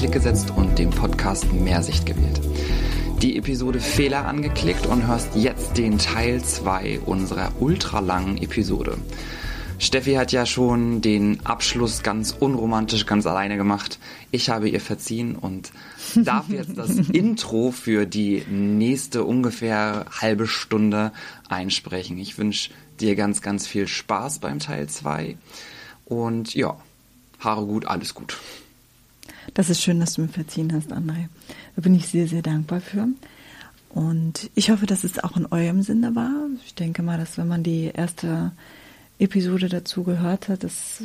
Klick gesetzt und den Podcast Mehrsicht gewählt. Die Episode Fehler angeklickt und hörst jetzt den Teil 2 unserer ultralangen Episode. Steffi hat ja schon den Abschluss ganz unromantisch ganz alleine gemacht. Ich habe ihr verziehen und darf jetzt das Intro für die nächste ungefähr halbe Stunde einsprechen. Ich wünsche dir ganz, ganz viel Spaß beim Teil 2. Und ja, Haare gut, alles gut. Das ist schön, dass du mir verziehen hast, André. Da bin ich sehr, sehr dankbar für. Und ich hoffe, dass es auch in eurem Sinne war. Ich denke mal, dass wenn man die erste Episode dazu gehört hat, das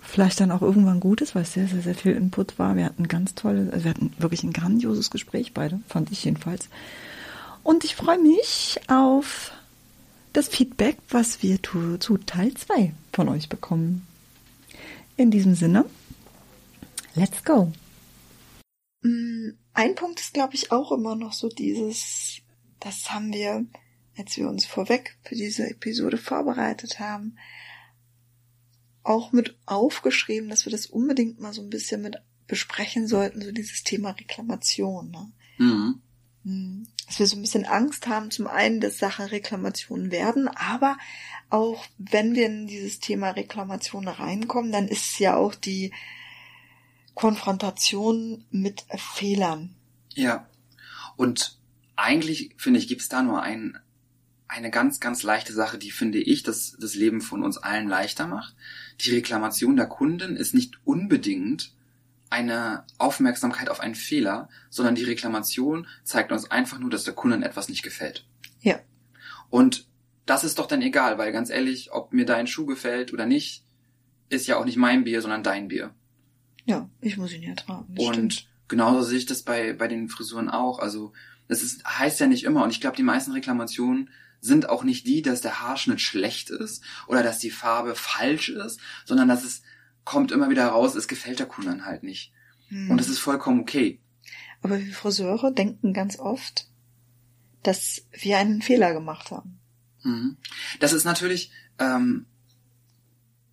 vielleicht dann auch irgendwann gut ist, weil es sehr, sehr, sehr viel Input war. Wir hatten ganz tolle, also wir hatten wirklich ein grandioses Gespräch beide, fand ich jedenfalls. Und ich freue mich auf das Feedback, was wir zu Teil 2 von euch bekommen. In diesem Sinne, let's go. Mm, ein Punkt ist, glaube ich, auch immer noch so dieses, das haben wir als wir uns vorweg für diese Episode vorbereitet haben, auch mit aufgeschrieben, dass wir das unbedingt mal so ein bisschen mit besprechen sollten, so dieses Thema Reklamation. Ne? Mhm. Hm. Dass wir so ein bisschen Angst haben, zum einen, dass Sachen Reklamationen werden, aber auch wenn wir in dieses Thema Reklamation reinkommen, dann ist es ja auch die Konfrontation mit Fehlern. Ja. Und eigentlich, finde ich, gibt es da nur einen eine ganz, ganz leichte Sache, die finde ich, dass das Leben von uns allen leichter macht. Die Reklamation der Kunden ist nicht unbedingt eine Aufmerksamkeit auf einen Fehler, sondern die Reklamation zeigt uns einfach nur, dass der Kunden etwas nicht gefällt. Ja. Und das ist doch dann egal, weil ganz ehrlich, ob mir dein Schuh gefällt oder nicht, ist ja auch nicht mein Bier, sondern dein Bier. Ja, ich muss ihn ja tragen. Und stimmt. genauso sehe ich das bei, bei den Frisuren auch. Also, das ist, heißt ja nicht immer. Und ich glaube, die meisten Reklamationen sind auch nicht die, dass der Haarschnitt schlecht ist oder dass die Farbe falsch ist, sondern dass es kommt immer wieder raus, es gefällt der Kundin halt nicht. Hm. Und es ist vollkommen okay. Aber wir Friseure denken ganz oft, dass wir einen Fehler gemacht haben. Mhm. Das ist natürlich ähm,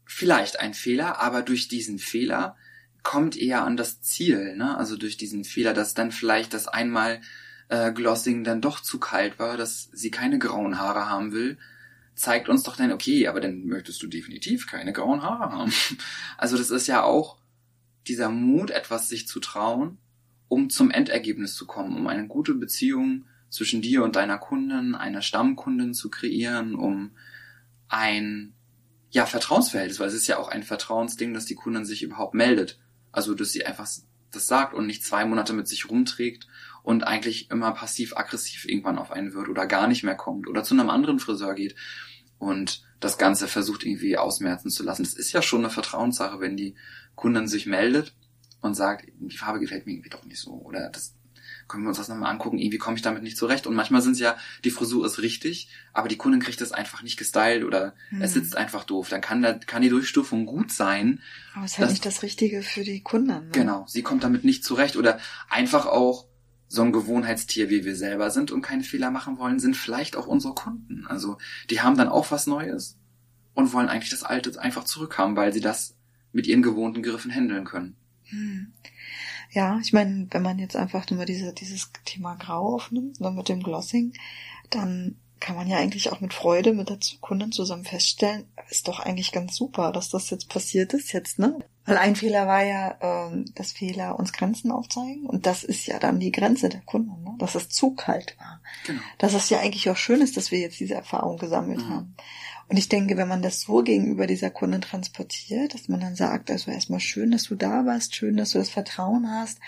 vielleicht ein Fehler, aber durch diesen Fehler kommt eher an das Ziel, ne? Also durch diesen Fehler, dass dann vielleicht das einmal äh, Glossing dann doch zu kalt war, dass sie keine grauen Haare haben will, zeigt uns doch dann, okay, aber dann möchtest du definitiv keine grauen Haare haben. Also das ist ja auch dieser Mut, etwas sich zu trauen, um zum Endergebnis zu kommen, um eine gute Beziehung zwischen dir und deiner Kundin, einer Stammkundin zu kreieren, um ein ja, Vertrauensverhältnis, weil es ist ja auch ein Vertrauensding, dass die Kundin sich überhaupt meldet. Also, dass sie einfach das sagt und nicht zwei Monate mit sich rumträgt und eigentlich immer passiv-aggressiv irgendwann auf einen wird oder gar nicht mehr kommt oder zu einem anderen Friseur geht und das Ganze versucht irgendwie ausmerzen zu lassen. Das ist ja schon eine Vertrauenssache, wenn die Kundin sich meldet und sagt, die Farbe gefällt mir irgendwie doch nicht so oder das können wir uns das nochmal angucken, irgendwie komme ich damit nicht zurecht. Und manchmal sind es ja, die Frisur ist richtig, aber die Kundin kriegt es einfach nicht gestylt oder hm. es sitzt einfach doof. Dann kann, da, kann die Durchstufung gut sein. Aber es ist halt nicht das Richtige für die Kunden. Ne? Genau, sie kommt damit nicht zurecht oder einfach auch so ein Gewohnheitstier, wie wir selber sind und keine Fehler machen wollen, sind vielleicht auch unsere Kunden. Also die haben dann auch was Neues und wollen eigentlich das Alte einfach zurückhaben, weil sie das mit ihren gewohnten Griffen handeln können. Hm. Ja, ich meine, wenn man jetzt einfach nur diese, dieses Thema Grau aufnimmt, nur ne, mit dem Glossing, dann kann man ja eigentlich auch mit Freude mit der Kundin zusammen feststellen, ist doch eigentlich ganz super, dass das jetzt passiert ist jetzt, ne? Weil ein Fehler war ja, ähm, dass Fehler uns Grenzen aufzeigen und das ist ja dann die Grenze der Kunden, ne? dass es zu kalt war. Genau. Dass es ja eigentlich auch schön ist, dass wir jetzt diese Erfahrung gesammelt mhm. haben. Und ich denke, wenn man das so gegenüber dieser Kundin transportiert, dass man dann sagt, also erstmal schön, dass du da warst, schön, dass du das Vertrauen hast,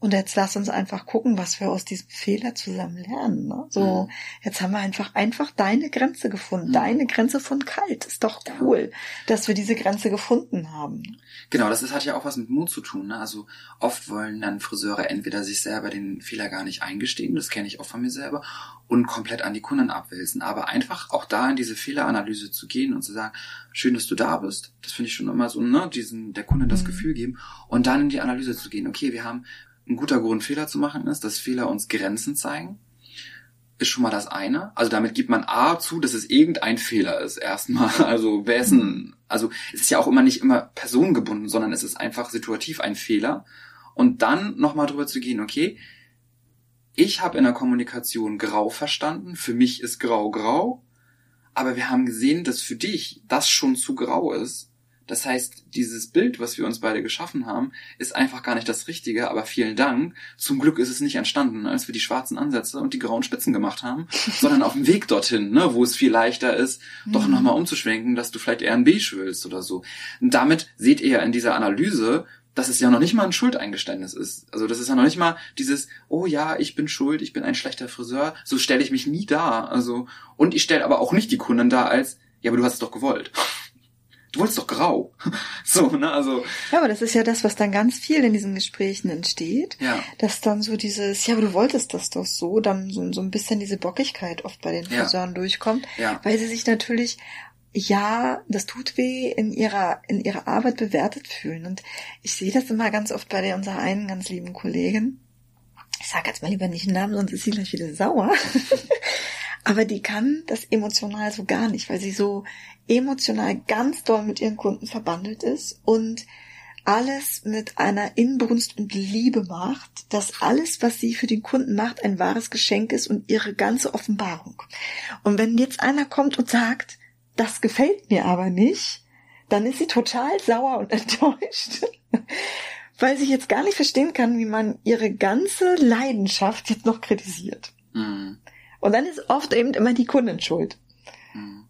und jetzt lass uns einfach gucken, was wir aus diesem Fehler zusammen lernen. Ne? So, mhm. jetzt haben wir einfach einfach deine Grenze gefunden, mhm. deine Grenze von kalt. Ist doch cool, dass wir diese Grenze gefunden haben. Genau, das ist, hat ja auch was mit Mut zu tun. Ne? Also oft wollen dann Friseure entweder sich selber den Fehler gar nicht eingestehen, das kenne ich auch von mir selber, und komplett an die Kunden abwälzen. Aber einfach auch da in diese Fehleranalyse zu gehen und zu sagen, schön, dass du da bist. Das finde ich schon immer so, ne, diesen, der Kunde das mhm. Gefühl geben und dann in die Analyse zu gehen. Okay, wir haben ein guter Grund, Fehler zu machen ist, dass Fehler uns Grenzen zeigen. Ist schon mal das eine. Also damit gibt man A zu, dass es irgendein Fehler ist, erstmal. Also ein, also es ist ja auch immer nicht immer personengebunden, sondern es ist einfach situativ ein Fehler. Und dann nochmal drüber zu gehen, okay, ich habe in der Kommunikation grau verstanden, für mich ist grau grau, aber wir haben gesehen, dass für dich das schon zu grau ist. Das heißt, dieses Bild, was wir uns beide geschaffen haben, ist einfach gar nicht das Richtige, aber vielen Dank. Zum Glück ist es nicht entstanden, als wir die schwarzen Ansätze und die grauen Spitzen gemacht haben, sondern auf dem Weg dorthin, ne, wo es viel leichter ist, mhm. doch nochmal umzuschwenken, dass du vielleicht eher ein Beige willst oder so. Und damit seht ihr in dieser Analyse, dass es ja noch nicht mal ein Schuldeingeständnis ist. Also das ist ja noch nicht mal dieses, oh ja, ich bin schuld, ich bin ein schlechter Friseur. So stelle ich mich nie dar. Also und ich stelle aber auch nicht die Kunden dar als, ja, aber du hast es doch gewollt. Du wolltest doch grau. so, ne, also. Ja, aber das ist ja das, was dann ganz viel in diesen Gesprächen entsteht. Ja. Dass dann so dieses, ja, aber du wolltest das doch so, dann so, so ein bisschen diese Bockigkeit oft bei den Friseuren ja. durchkommt. Ja. Weil sie sich natürlich ja, das tut weh, in ihrer, in ihrer Arbeit bewertet fühlen. Und ich sehe das immer ganz oft bei der, unserer einen ganz lieben Kollegin. Ich sage jetzt mal lieber nicht einen Namen, sonst ist sie gleich wieder sauer. Aber die kann das emotional so gar nicht, weil sie so emotional ganz doll mit ihren Kunden verbandelt ist und alles mit einer Inbrunst und Liebe macht, dass alles, was sie für den Kunden macht, ein wahres Geschenk ist und ihre ganze Offenbarung. Und wenn jetzt einer kommt und sagt, das gefällt mir aber nicht, dann ist sie total sauer und enttäuscht, weil sie jetzt gar nicht verstehen kann, wie man ihre ganze Leidenschaft jetzt noch kritisiert. Mhm. Und dann ist oft eben immer die Kundin schuld. Mhm.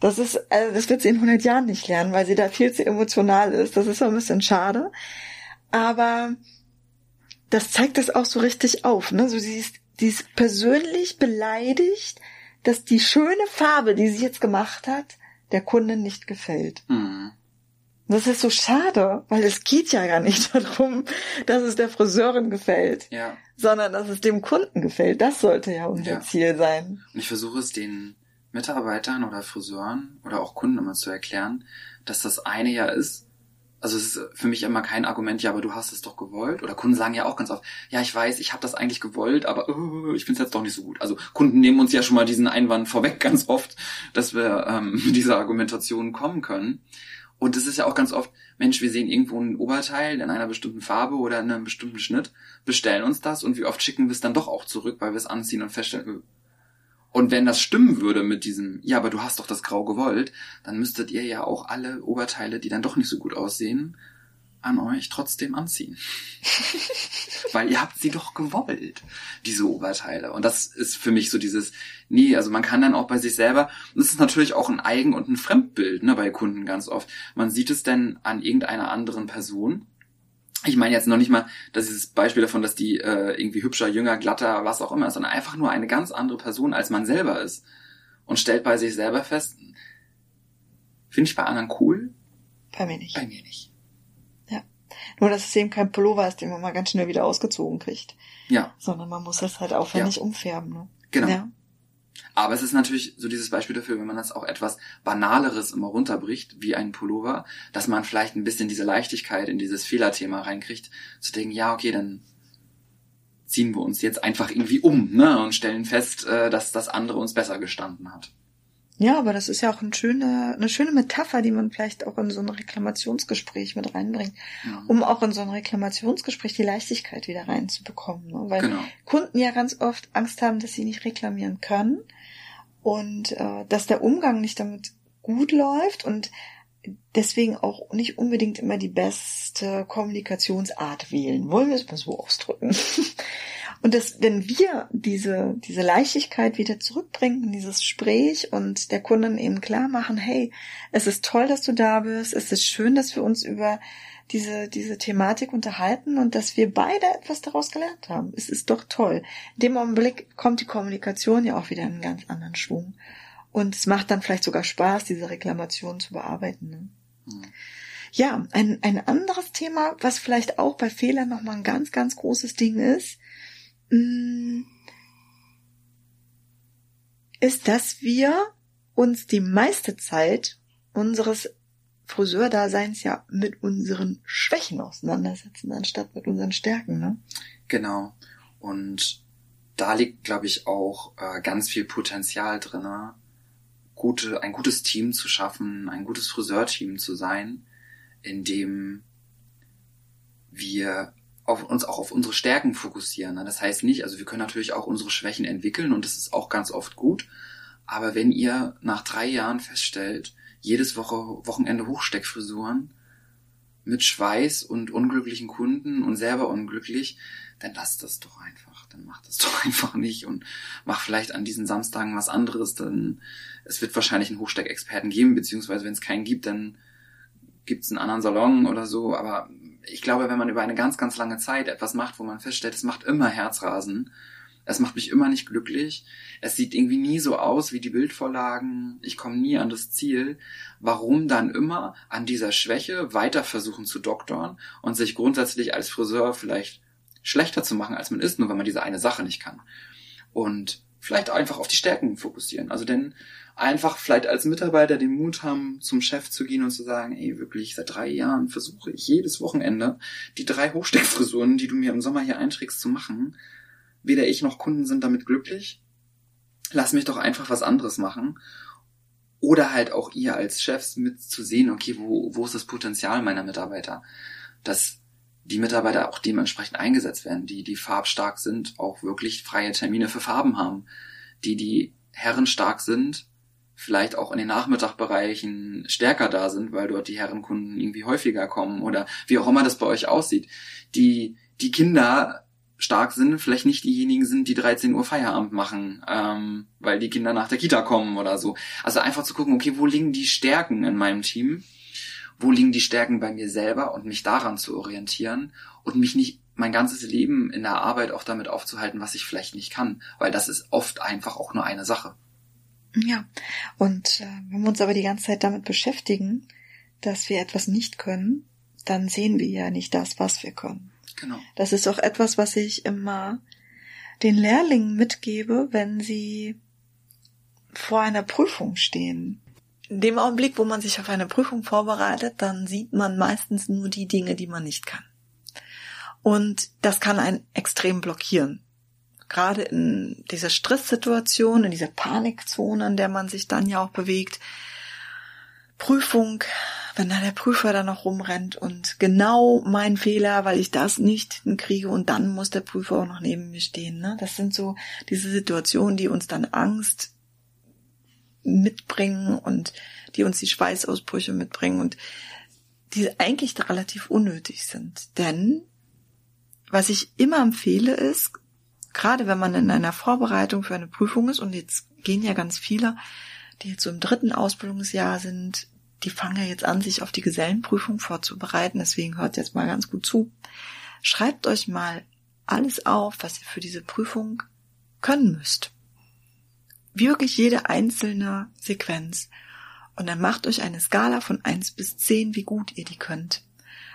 Das ist, also das wird sie in 100 Jahren nicht lernen, weil sie da viel zu emotional ist. Das ist so ein bisschen schade. Aber das zeigt das auch so richtig auf, ne? So sie ist, sie ist persönlich beleidigt, dass die schöne Farbe, die sie jetzt gemacht hat, der Kundin nicht gefällt. Mhm. Das ist so schade, weil es geht ja gar nicht darum, dass es der Friseurin gefällt, ja. sondern dass es dem Kunden gefällt. Das sollte ja unser ja. Ziel sein. Und ich versuche es den Mitarbeitern oder Friseuren oder auch Kunden immer zu erklären, dass das eine ja ist, also es ist für mich immer kein Argument, ja, aber du hast es doch gewollt. Oder Kunden sagen ja auch ganz oft, ja, ich weiß, ich habe das eigentlich gewollt, aber uh, ich finde es jetzt doch nicht so gut. Also Kunden nehmen uns ja schon mal diesen Einwand vorweg ganz oft, dass wir ähm, mit dieser Argumentation kommen können. Und es ist ja auch ganz oft, Mensch, wir sehen irgendwo ein Oberteil in einer bestimmten Farbe oder in einem bestimmten Schnitt, bestellen uns das und wie oft schicken wir es dann doch auch zurück, weil wir es anziehen und feststellen, und wenn das stimmen würde mit diesem, ja, aber du hast doch das Grau gewollt, dann müsstet ihr ja auch alle Oberteile, die dann doch nicht so gut aussehen, an euch trotzdem anziehen. Weil ihr habt sie doch gewollt, diese Oberteile. Und das ist für mich so dieses, nee, also man kann dann auch bei sich selber, und das ist natürlich auch ein Eigen- und ein Fremdbild, ne, bei Kunden ganz oft. Man sieht es denn an irgendeiner anderen Person ich meine jetzt noch nicht mal, dass dieses Beispiel davon, dass die äh, irgendwie hübscher, jünger, glatter, was auch immer ist, sondern einfach nur eine ganz andere Person, als man selber ist. Und stellt bei sich selber fest, finde ich bei anderen cool. Bei mir nicht. Bei mir nicht. Nur, dass es eben kein Pullover ist, den man mal ganz schnell wieder ausgezogen kriegt. Ja. Sondern man muss das halt aufwendig ja. umfärben. Ne? Genau. Ja. Aber es ist natürlich so dieses Beispiel dafür, wenn man das auch etwas Banaleres immer runterbricht, wie ein Pullover, dass man vielleicht ein bisschen diese Leichtigkeit in dieses Fehlerthema reinkriegt, zu denken, ja, okay, dann ziehen wir uns jetzt einfach irgendwie um, ne, und stellen fest, äh, dass das andere uns besser gestanden hat. Ja, aber das ist ja auch eine schöne, eine schöne Metapher, die man vielleicht auch in so ein Reklamationsgespräch mit reinbringt, ja. um auch in so ein Reklamationsgespräch die Leichtigkeit wieder reinzubekommen. Ne? Weil genau. Kunden ja ganz oft Angst haben, dass sie nicht reklamieren können und äh, dass der Umgang nicht damit gut läuft und deswegen auch nicht unbedingt immer die beste Kommunikationsart wählen. Wollen wir es mal so ausdrücken? Und dass, wenn wir diese, diese Leichtigkeit wieder zurückbringen in dieses Gespräch und der Kunden eben klar machen, hey, es ist toll, dass du da bist, es ist schön, dass wir uns über diese, diese Thematik unterhalten und dass wir beide etwas daraus gelernt haben. Es ist doch toll. In dem Augenblick kommt die Kommunikation ja auch wieder in einen ganz anderen Schwung. Und es macht dann vielleicht sogar Spaß, diese Reklamation zu bearbeiten. Ne? Mhm. Ja, ein, ein anderes Thema, was vielleicht auch bei Fehlern nochmal ein ganz, ganz großes Ding ist, ist, dass wir uns die meiste Zeit unseres Friseurdaseins ja mit unseren Schwächen auseinandersetzen, anstatt mit unseren Stärken. Ne? Genau. Und da liegt, glaube ich, auch äh, ganz viel Potenzial drin, gute, ein gutes Team zu schaffen, ein gutes Friseurteam zu sein, in dem wir auf uns auch auf unsere Stärken fokussieren. Das heißt nicht, also wir können natürlich auch unsere Schwächen entwickeln und das ist auch ganz oft gut. Aber wenn ihr nach drei Jahren feststellt, jedes Woche Wochenende Hochsteckfrisuren mit Schweiß und unglücklichen Kunden und selber unglücklich, dann lasst das doch einfach. Dann macht das doch einfach nicht und mach vielleicht an diesen Samstagen was anderes. Dann es wird wahrscheinlich einen Hochsteckexperten geben, beziehungsweise wenn es keinen gibt, dann gibt es einen anderen Salon oder so. Aber ich glaube, wenn man über eine ganz, ganz lange Zeit etwas macht, wo man feststellt, es macht immer Herzrasen, es macht mich immer nicht glücklich, es sieht irgendwie nie so aus wie die Bildvorlagen, ich komme nie an das Ziel, warum dann immer an dieser Schwäche weiter versuchen zu doktoren und sich grundsätzlich als Friseur vielleicht schlechter zu machen, als man ist, nur wenn man diese eine Sache nicht kann. Und vielleicht einfach auf die Stärken fokussieren. Also denn einfach vielleicht als Mitarbeiter den Mut haben, zum Chef zu gehen und zu sagen, ey, wirklich, seit drei Jahren versuche ich jedes Wochenende die drei Hochsteckfrisuren, die du mir im Sommer hier einträgst, zu machen. Weder ich noch Kunden sind damit glücklich. Lass mich doch einfach was anderes machen. Oder halt auch ihr als Chefs mit zu sehen, okay, wo, wo ist das Potenzial meiner Mitarbeiter? Dass die Mitarbeiter auch dementsprechend eingesetzt werden, die, die farbstark sind, auch wirklich freie Termine für Farben haben, die, die Herren stark sind, vielleicht auch in den Nachmittagbereichen stärker da sind, weil dort die Herrenkunden irgendwie häufiger kommen oder wie auch immer das bei euch aussieht. Die, die Kinder stark sind, vielleicht nicht diejenigen sind, die 13 Uhr Feierabend machen, ähm, weil die Kinder nach der Kita kommen oder so. Also einfach zu gucken, okay, wo liegen die Stärken in meinem Team? Wo liegen die Stärken bei mir selber und mich daran zu orientieren und mich nicht mein ganzes Leben in der Arbeit auch damit aufzuhalten, was ich vielleicht nicht kann, weil das ist oft einfach auch nur eine Sache. Ja, und äh, wenn wir uns aber die ganze Zeit damit beschäftigen, dass wir etwas nicht können, dann sehen wir ja nicht das, was wir können. Genau. Das ist auch etwas, was ich immer den Lehrlingen mitgebe, wenn sie vor einer Prüfung stehen. In dem Augenblick, wo man sich auf eine Prüfung vorbereitet, dann sieht man meistens nur die Dinge, die man nicht kann. Und das kann einen extrem blockieren gerade in dieser Stresssituation, in dieser Panikzone, in der man sich dann ja auch bewegt, Prüfung, wenn da der Prüfer dann noch rumrennt und genau mein Fehler, weil ich das nicht kriege und dann muss der Prüfer auch noch neben mir stehen. Ne? Das sind so diese Situationen, die uns dann Angst mitbringen und die uns die Schweißausbrüche mitbringen und die eigentlich relativ unnötig sind. Denn was ich immer empfehle ist, gerade wenn man in einer Vorbereitung für eine Prüfung ist, und jetzt gehen ja ganz viele, die jetzt so im dritten Ausbildungsjahr sind, die fangen ja jetzt an, sich auf die Gesellenprüfung vorzubereiten, deswegen hört jetzt mal ganz gut zu. Schreibt euch mal alles auf, was ihr für diese Prüfung können müsst. Wirklich jede einzelne Sequenz. Und dann macht euch eine Skala von eins bis zehn, wie gut ihr die könnt.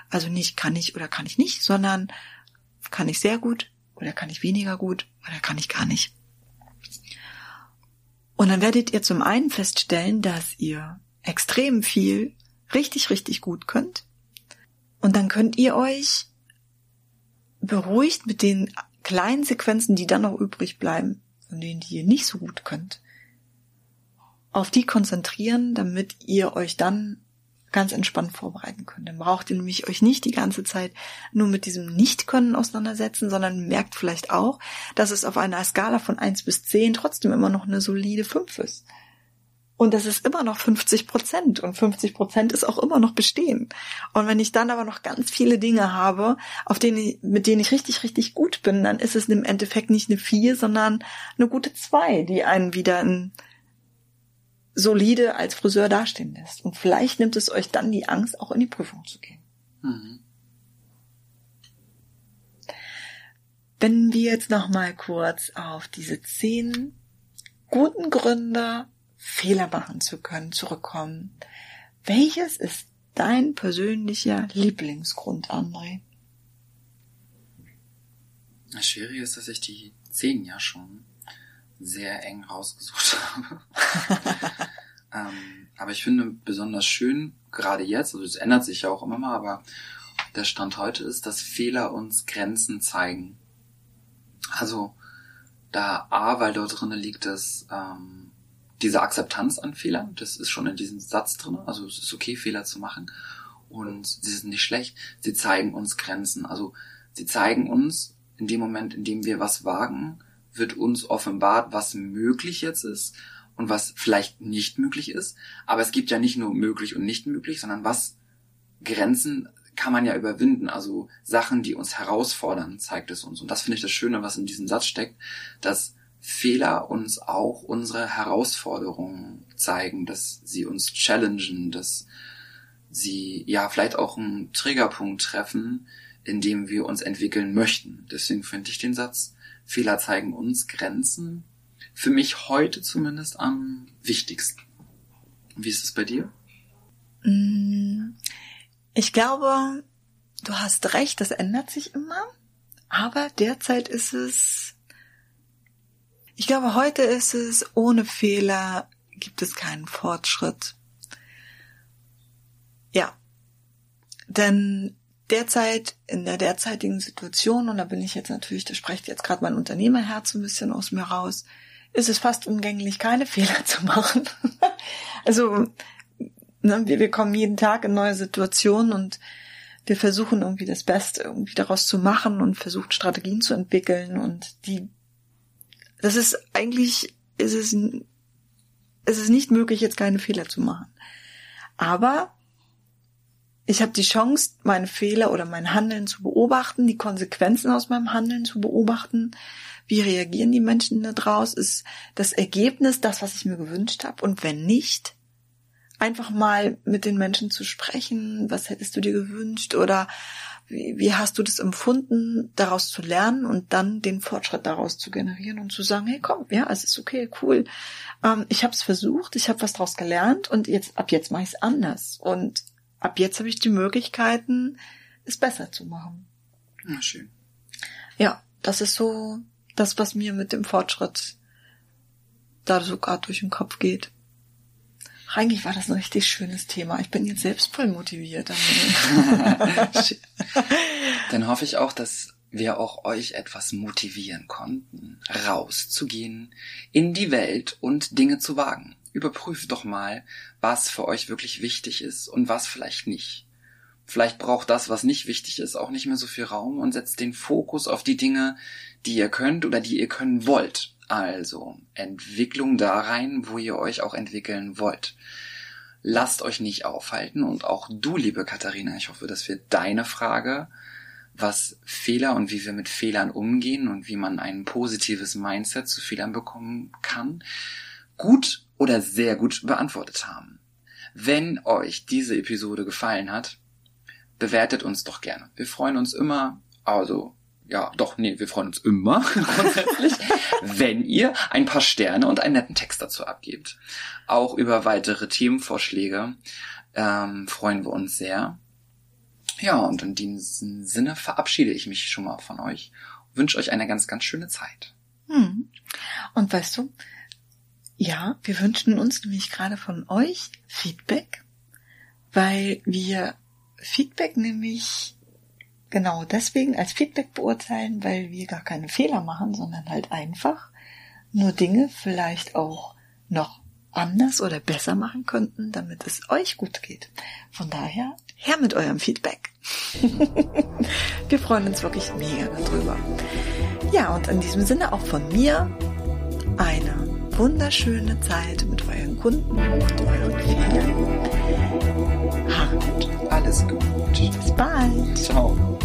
Also nicht kann ich oder kann ich nicht, sondern kann ich sehr gut, oder kann ich weniger gut oder kann ich gar nicht. Und dann werdet ihr zum einen feststellen, dass ihr extrem viel richtig, richtig gut könnt. Und dann könnt ihr euch beruhigt mit den kleinen Sequenzen, die dann noch übrig bleiben, von denen die ihr nicht so gut könnt, auf die konzentrieren, damit ihr euch dann ganz entspannt vorbereiten könnt. Dann braucht ihr nämlich euch nicht die ganze Zeit nur mit diesem Nicht-Können auseinandersetzen, sondern merkt vielleicht auch, dass es auf einer Skala von eins bis zehn trotzdem immer noch eine solide fünf ist. Und das ist immer noch 50 Prozent und 50 Prozent ist auch immer noch bestehen. Und wenn ich dann aber noch ganz viele Dinge habe, auf denen ich, mit denen ich richtig, richtig gut bin, dann ist es im Endeffekt nicht eine vier, sondern eine gute zwei, die einen wieder in solide als Friseur dastehen lässt. Und vielleicht nimmt es euch dann die Angst, auch in die Prüfung zu gehen. Mhm. Wenn wir jetzt noch mal kurz auf diese zehn guten Gründe, Fehler machen zu können, zurückkommen. Welches ist dein persönlicher Lieblingsgrund, André? Das Schwierige ist, dass ich die zehn ja schon sehr eng rausgesucht habe. ähm, aber ich finde besonders schön, gerade jetzt, also es ändert sich ja auch immer mal, aber der Stand heute ist, dass Fehler uns Grenzen zeigen. Also da A, weil dort drinnen liegt, dass ähm, diese Akzeptanz an Fehlern, das ist schon in diesem Satz drin, also es ist okay, Fehler zu machen und sie sind nicht schlecht, sie zeigen uns Grenzen. Also Sie zeigen uns, in dem Moment, in dem wir was wagen, wird uns offenbart, was möglich jetzt ist und was vielleicht nicht möglich ist. Aber es gibt ja nicht nur möglich und nicht möglich, sondern was Grenzen kann man ja überwinden. Also Sachen, die uns herausfordern, zeigt es uns. Und das finde ich das Schöne, was in diesem Satz steckt, dass Fehler uns auch unsere Herausforderungen zeigen, dass sie uns challengen, dass sie ja vielleicht auch einen Triggerpunkt treffen, in dem wir uns entwickeln möchten. Deswegen finde ich den Satz, Fehler zeigen uns Grenzen, für mich heute zumindest am wichtigsten. Wie ist es bei dir? Mm, ich glaube, du hast recht, das ändert sich immer. Aber derzeit ist es, ich glaube, heute ist es, ohne Fehler gibt es keinen Fortschritt. Ja. Denn derzeit, in der derzeitigen Situation, und da bin ich jetzt natürlich, da spricht jetzt gerade mein Unternehmerherz ein bisschen aus mir raus, ist es fast umgänglich, keine Fehler zu machen. also ne, wir, wir kommen jeden Tag in neue Situationen und wir versuchen irgendwie das Beste irgendwie daraus zu machen und versuchen Strategien zu entwickeln und die, das ist eigentlich, ist es, ist es nicht möglich, jetzt keine Fehler zu machen. Aber ich habe die Chance, meine Fehler oder mein Handeln zu beobachten, die Konsequenzen aus meinem Handeln zu beobachten. Wie reagieren die Menschen da draus? Ist das Ergebnis das, was ich mir gewünscht habe? Und wenn nicht, einfach mal mit den Menschen zu sprechen. Was hättest du dir gewünscht? Oder wie, wie hast du das empfunden, daraus zu lernen und dann den Fortschritt daraus zu generieren und zu sagen, hey komm, ja, es ist okay, cool. Ähm, ich habe es versucht, ich habe was daraus gelernt und jetzt ab jetzt mache ich es anders. Und ab jetzt habe ich die Möglichkeiten, es besser zu machen. Na schön. Ja, das ist so das, was mir mit dem Fortschritt da sogar durch den Kopf geht. Eigentlich war das ein richtig schönes Thema. Ich bin jetzt selbst voll motiviert. Dann hoffe ich auch, dass wir auch euch etwas motivieren konnten, rauszugehen in die Welt und Dinge zu wagen überprüft doch mal, was für euch wirklich wichtig ist und was vielleicht nicht. Vielleicht braucht das, was nicht wichtig ist, auch nicht mehr so viel Raum und setzt den Fokus auf die Dinge, die ihr könnt oder die ihr können wollt. Also Entwicklung da rein, wo ihr euch auch entwickeln wollt. Lasst euch nicht aufhalten und auch du, liebe Katharina, ich hoffe, dass wir deine Frage, was Fehler und wie wir mit Fehlern umgehen und wie man ein positives Mindset zu Fehlern bekommen kann, gut oder sehr gut beantwortet haben. Wenn euch diese Episode gefallen hat, bewertet uns doch gerne. Wir freuen uns immer, also ja, doch, nee, wir freuen uns immer grundsätzlich, wenn ihr ein paar Sterne und einen netten Text dazu abgebt. Auch über weitere Themenvorschläge ähm, freuen wir uns sehr. Ja, und in diesem Sinne verabschiede ich mich schon mal von euch. Wünsche euch eine ganz, ganz schöne Zeit. Hm. Und weißt du, ja, wir wünschen uns nämlich gerade von euch Feedback, weil wir Feedback nämlich genau deswegen als Feedback beurteilen, weil wir gar keine Fehler machen, sondern halt einfach nur Dinge vielleicht auch noch anders oder besser machen könnten, damit es euch gut geht. Von daher, her mit eurem Feedback. wir freuen uns wirklich mega darüber. Ja, und in diesem Sinne auch von mir eine wunderschöne Zeit mit euren Kunden und euren Fehlern. Habt alles gut. Bis bald. Ciao.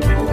Thank